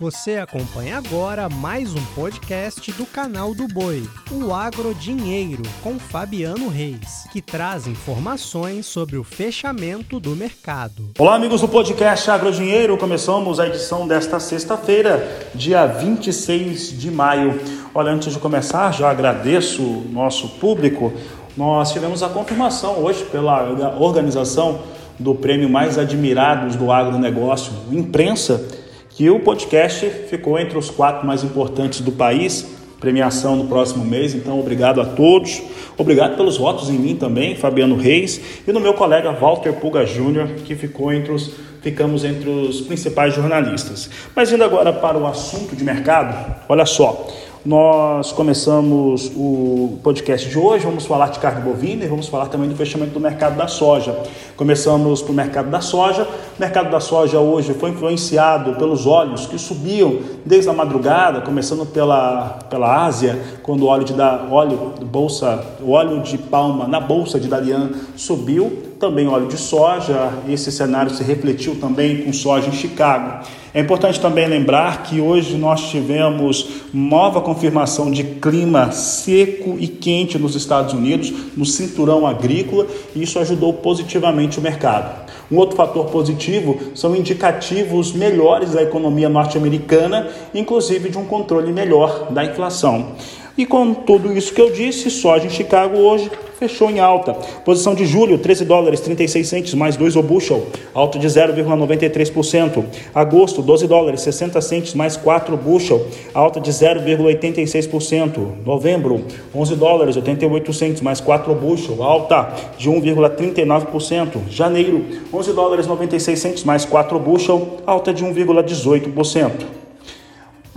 Você acompanha agora mais um podcast do canal do Boi, o Agro Dinheiro, com Fabiano Reis, que traz informações sobre o fechamento do mercado. Olá, amigos do podcast Agro Dinheiro. Começamos a edição desta sexta-feira, dia 26 de maio. Olha, antes de começar, já agradeço o nosso público. Nós tivemos a confirmação hoje pela organização do prêmio Mais Admirados do Agronegócio, Imprensa que o podcast ficou entre os quatro mais importantes do país, premiação no próximo mês, então obrigado a todos. Obrigado pelos votos em mim também, Fabiano Reis, e no meu colega Walter Puga Júnior, que ficou entre os ficamos entre os principais jornalistas. Mas indo agora para o assunto de mercado, olha só, nós começamos o podcast de hoje, vamos falar de carne bovina e vamos falar também do fechamento do mercado da soja. Começamos para o mercado da soja. O mercado da soja hoje foi influenciado pelos óleos que subiam desde a madrugada, começando pela, pela Ásia, quando o óleo de da, óleo bolsa, óleo de palma na bolsa de Dalian subiu também óleo de soja. Esse cenário se refletiu também com soja em Chicago. É importante também lembrar que hoje nós tivemos nova confirmação de clima seco e quente nos Estados Unidos, no cinturão agrícola, e isso ajudou positivamente o mercado. Um outro fator positivo são indicativos melhores da economia norte-americana, inclusive de um controle melhor da inflação. E com tudo isso que eu disse, soja em Chicago hoje fechou em alta. Posição de julho, 13 dólares 36 centes mais 2 o bushel, alta de 0,93%. Agosto, 12 dólares 60 centes mais 4 o bushel, alta de 0,86%. Novembro, 11 dólares 88 centes mais 4 o bushel, alta de 1,39%. Janeiro, 11 dólares 96 centes mais 4 o bushel, alta de 1,18%.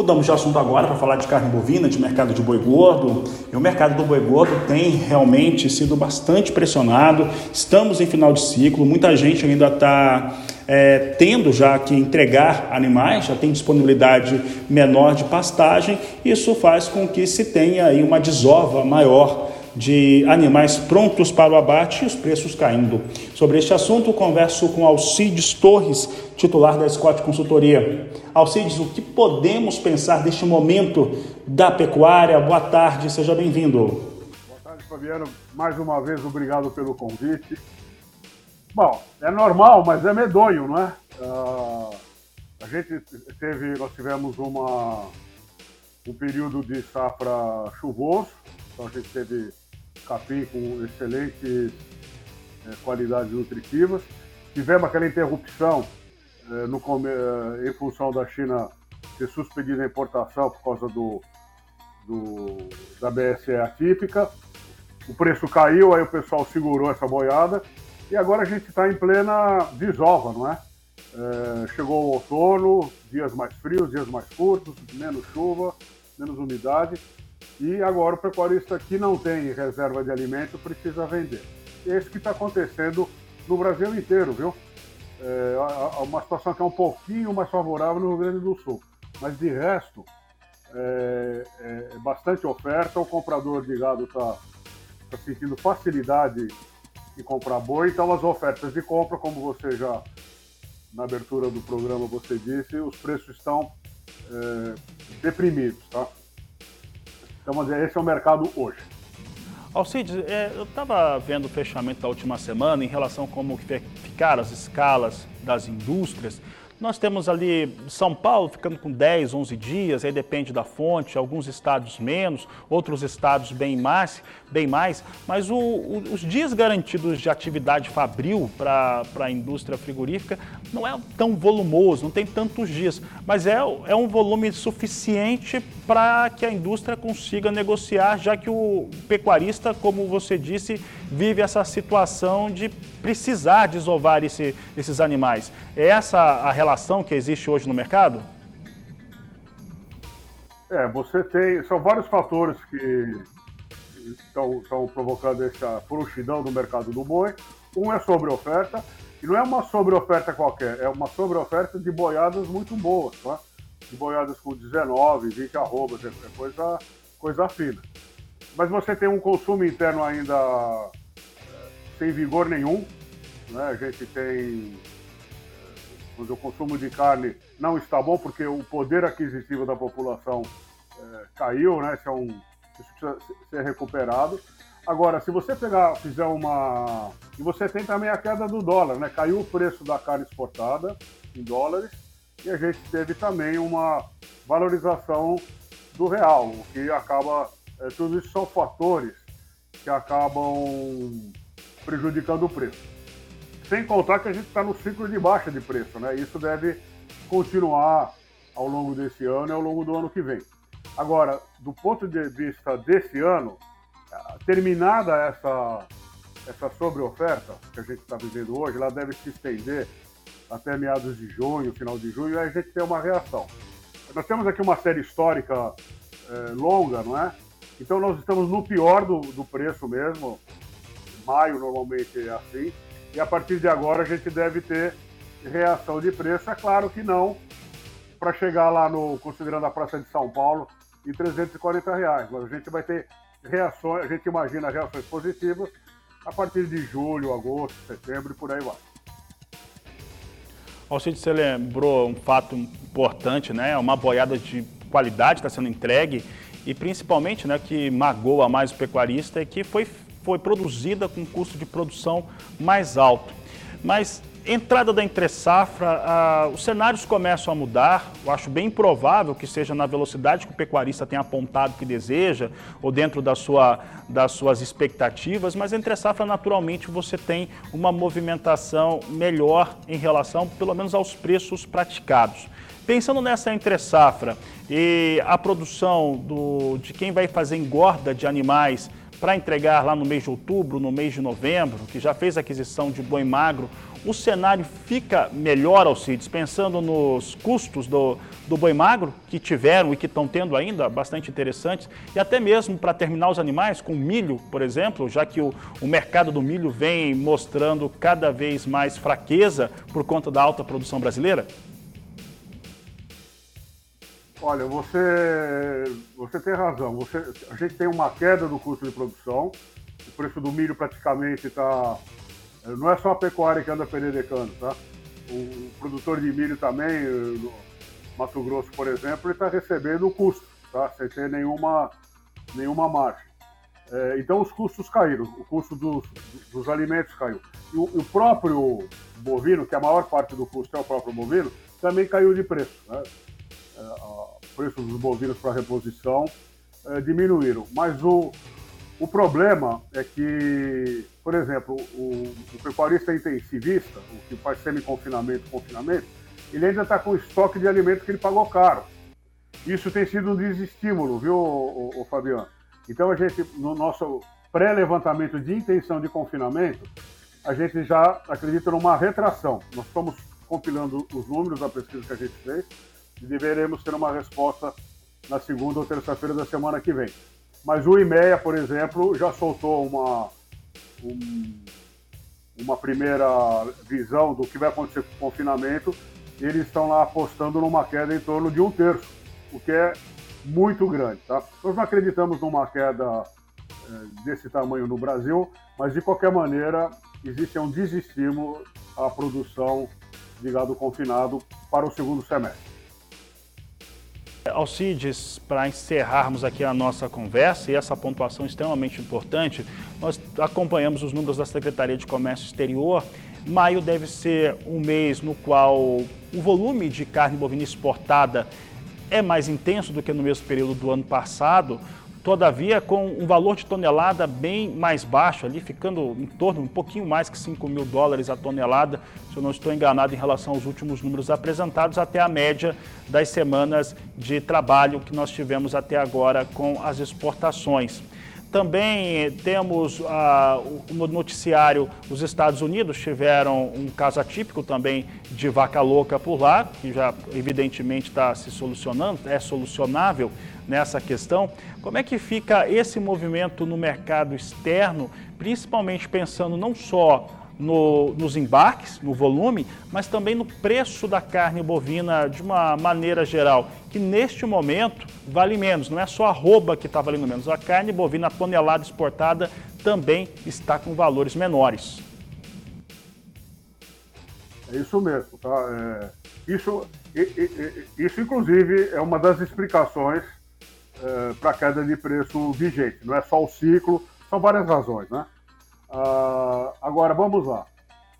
Mudamos de assunto agora para falar de carne bovina, de mercado de boi gordo. E o mercado do boi gordo tem realmente sido bastante pressionado. Estamos em final de ciclo, muita gente ainda está é, tendo já que entregar animais, já tem disponibilidade menor de pastagem. Isso faz com que se tenha aí uma desova maior de animais prontos para o abate e os preços caindo. Sobre este assunto, converso com Alcides Torres, titular da Scott Consultoria. Alcides, o que podemos pensar deste momento da pecuária? Boa tarde, seja bem-vindo. Boa tarde, Fabiano. Mais uma vez, obrigado pelo convite. Bom, é normal, mas é medonho, não é? Uh, a gente teve, nós tivemos uma, um período de safra chuvoso, então a gente teve capim com excelentes é, qualidades nutritivas. Tivemos aquela interrupção é, no, é, em função da China ter suspendido a importação por causa do, do, da BSE atípica. O preço caiu, aí o pessoal segurou essa boiada. E agora a gente está em plena desova, não é? é? Chegou o outono, dias mais frios, dias mais curtos, menos chuva, menos umidade. E agora o pecuarista que não tem reserva de alimento precisa vender. Esse que está acontecendo no Brasil inteiro, viu? É uma situação que é um pouquinho mais favorável no Rio Grande do Sul. Mas de resto, é, é bastante oferta, o comprador de gado está tá sentindo facilidade em comprar boi, então as ofertas de compra, como você já na abertura do programa você disse, os preços estão é, deprimidos, tá? Então, dizer, esse é o mercado hoje. Alcides, é, eu estava vendo o fechamento da última semana em relação a como ficaram as escalas das indústrias. Nós temos ali São Paulo ficando com 10, 11 dias, aí depende da fonte, alguns estados menos, outros estados bem mais, bem mais mas o, o, os dias garantidos de atividade fabril para a indústria frigorífica não é tão volumoso, não tem tantos dias, mas é, é um volume suficiente para que a indústria consiga negociar, já que o pecuarista, como você disse, vive essa situação de precisar desovar esse, esses animais. É essa a relação que existe hoje no mercado? É, você tem. São vários fatores que estão, estão provocando essa frouxidão do mercado do boi. Um é sobre oferta, e não é uma sobre oferta qualquer, é uma sobre oferta de boiadas muito boas, tá? de boiadas com 19, 20 arrobas, é coisa, coisa fina. Mas você tem um consumo interno ainda sem vigor nenhum. Né? A gente tem. Onde o consumo de carne não está bom porque o poder aquisitivo da população é, caiu, né? Isso, é um, isso precisa ser recuperado. Agora, se você pegar, fizer uma. E você tem também a queda do dólar, né? Caiu o preço da carne exportada em dólares e a gente teve também uma valorização do real, o que acaba. É, tudo isso são fatores que acabam prejudicando o preço. Sem contar que a gente está no ciclo de baixa de preço, né? Isso deve continuar ao longo desse ano e ao longo do ano que vem. Agora, do ponto de vista desse ano, terminada essa, essa sobreoferta que a gente está vivendo hoje, ela deve se estender até meados de junho, final de junho, e aí a gente tem uma reação. Nós temos aqui uma série histórica é, longa, não é? Então nós estamos no pior do, do preço mesmo. Maio normalmente é assim. E a partir de agora a gente deve ter reação de preço. É claro que não para chegar lá no, considerando a Praça de São Paulo, em 340 reais. Mas a gente vai ter reações, a gente imagina reações positivas a partir de julho, agosto, setembro e por aí vai. Alcide, você lembrou um fato importante, né? Uma boiada de qualidade está sendo entregue e principalmente, né, que magoa mais o pecuarista é que foi, foi produzida com custo de produção mais alto. Mas entrada da entre safra, ah, os cenários começam a mudar. Eu acho bem provável que seja na velocidade que o pecuarista tem apontado que deseja, ou dentro da sua, das suas expectativas, mas entre safra, naturalmente, você tem uma movimentação melhor em relação, pelo menos, aos preços praticados. Pensando nessa entre safra e a produção do, de quem vai fazer engorda de animais para entregar lá no mês de outubro, no mês de novembro, que já fez aquisição de boi magro, o cenário fica melhor, Alcides, pensando nos custos do, do boi magro que tiveram e que estão tendo ainda, bastante interessantes, e até mesmo para terminar os animais, com milho, por exemplo, já que o, o mercado do milho vem mostrando cada vez mais fraqueza por conta da alta produção brasileira? Olha, você, você tem razão. Você, a gente tem uma queda do custo de produção. O preço do milho praticamente está não é só a pecuária que anda pererecando, tá? O produtor de milho também, no Mato Grosso, por exemplo, está recebendo o custo, tá? Sem ter nenhuma, nenhuma margem. É, então os custos caíram, o custo dos, dos alimentos caiu. E o, o, próprio bovino, que a maior parte do custo é o próprio bovino, também caiu de preço. Né? É, o preço dos bovinos para reposição é, diminuíram. Mas o, o problema é que, por exemplo, o, o pecuarista intensivista, o que faz semi-confinamento, confinamento, ele ainda está com estoque de alimentos que ele pagou caro. Isso tem sido um desestímulo, viu, Fabiano? Então a gente, no nosso pré-levantamento de intenção de confinamento, a gente já acredita numa retração. Nós estamos compilando os números da pesquisa que a gente fez e deveremos ter uma resposta na segunda ou terça-feira da semana que vem. Mas o IMEA, por exemplo, já soltou uma, um, uma primeira visão do que vai acontecer com o confinamento. Eles estão lá apostando numa queda em torno de um terço, o que é muito grande. Tá? Nós não acreditamos numa queda é, desse tamanho no Brasil, mas de qualquer maneira existe um desestímulo à produção de gado confinado para o segundo semestre. Alcides, para encerrarmos aqui a nossa conversa e essa pontuação extremamente importante, nós acompanhamos os números da Secretaria de Comércio Exterior. Maio deve ser um mês no qual o volume de carne bovina exportada é mais intenso do que no mesmo período do ano passado. Todavia, com um valor de tonelada bem mais baixo, ali ficando em torno, um pouquinho mais que 5 mil dólares a tonelada, se eu não estou enganado em relação aos últimos números apresentados, até a média das semanas de trabalho que nós tivemos até agora com as exportações. Também temos ah, no noticiário, os Estados Unidos tiveram um caso atípico também de vaca louca por lá, que já evidentemente está se solucionando, é solucionável nessa questão. Como é que fica esse movimento no mercado externo, principalmente pensando não só no, nos embarques, no volume, mas também no preço da carne bovina de uma maneira geral, que neste momento vale menos. Não é só a rouba que está valendo menos, a carne bovina tonelada exportada também está com valores menores. É isso mesmo, tá? É, isso, isso, inclusive, é uma das explicações é, para a queda de preço vigente. Não é só o ciclo, são várias razões, né? Ah, agora, vamos lá.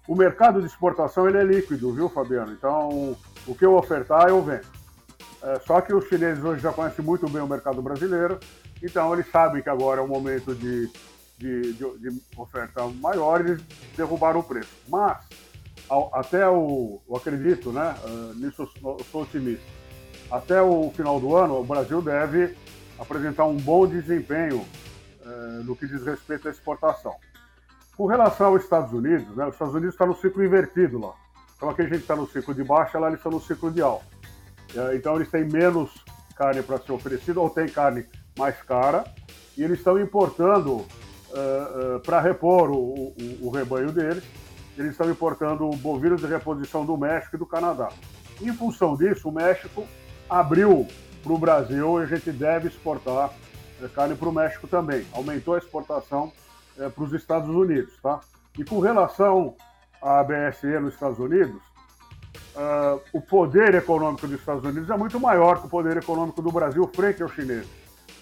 O mercado de exportação ele é líquido, viu, Fabiano? Então, o que eu ofertar, eu vendo. É, só que os chineses hoje já conhecem muito bem o mercado brasileiro, então eles sabem que agora é um momento de, de, de, de oferta maior e derrubaram o preço. Mas, ao, até o, eu acredito, né, uh, nisso eu sou otimista, até o final do ano, o Brasil deve apresentar um bom desempenho uh, no que diz respeito à exportação. Com relação aos Estados Unidos, né, os Estados Unidos está no ciclo invertido lá. Então aqui a gente está no ciclo de baixa, lá eles estão no ciclo de alta. É, então eles têm menos carne para ser oferecida, ou tem carne mais cara, e eles estão importando uh, uh, para repor o, o, o, rebanho deles, eles estão importando bovinos de reposição do México e do Canadá. Em função disso, o México abriu para o Brasil e a gente deve exportar uh, carne para o México também. Aumentou a exportação para os Estados Unidos, tá? E com relação à BSE nos Estados Unidos, uh, o poder econômico dos Estados Unidos é muito maior que o poder econômico do Brasil frente aos chineses.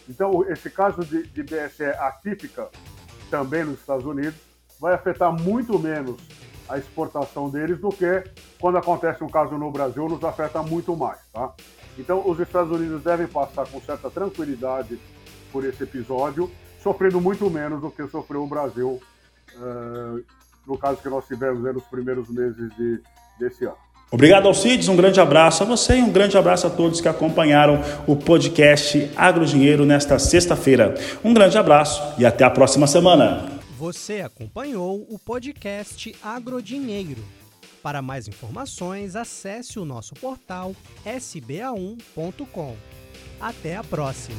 Então, esse caso de, de BSE atípica, também nos Estados Unidos, vai afetar muito menos a exportação deles do que quando acontece um caso no Brasil, nos afeta muito mais. Tá? Então, os Estados Unidos devem passar com certa tranquilidade por esse episódio, sofrendo muito menos do que sofreu o Brasil uh, no caso que nós tivemos nos primeiros meses de, desse ano. Obrigado, Alcides. Um grande abraço a você e um grande abraço a todos que acompanharam o podcast Agrodinheiro nesta sexta-feira. Um grande abraço e até a próxima semana. Você acompanhou o podcast Agrodinheiro. Para mais informações, acesse o nosso portal sba1.com. Até a próxima!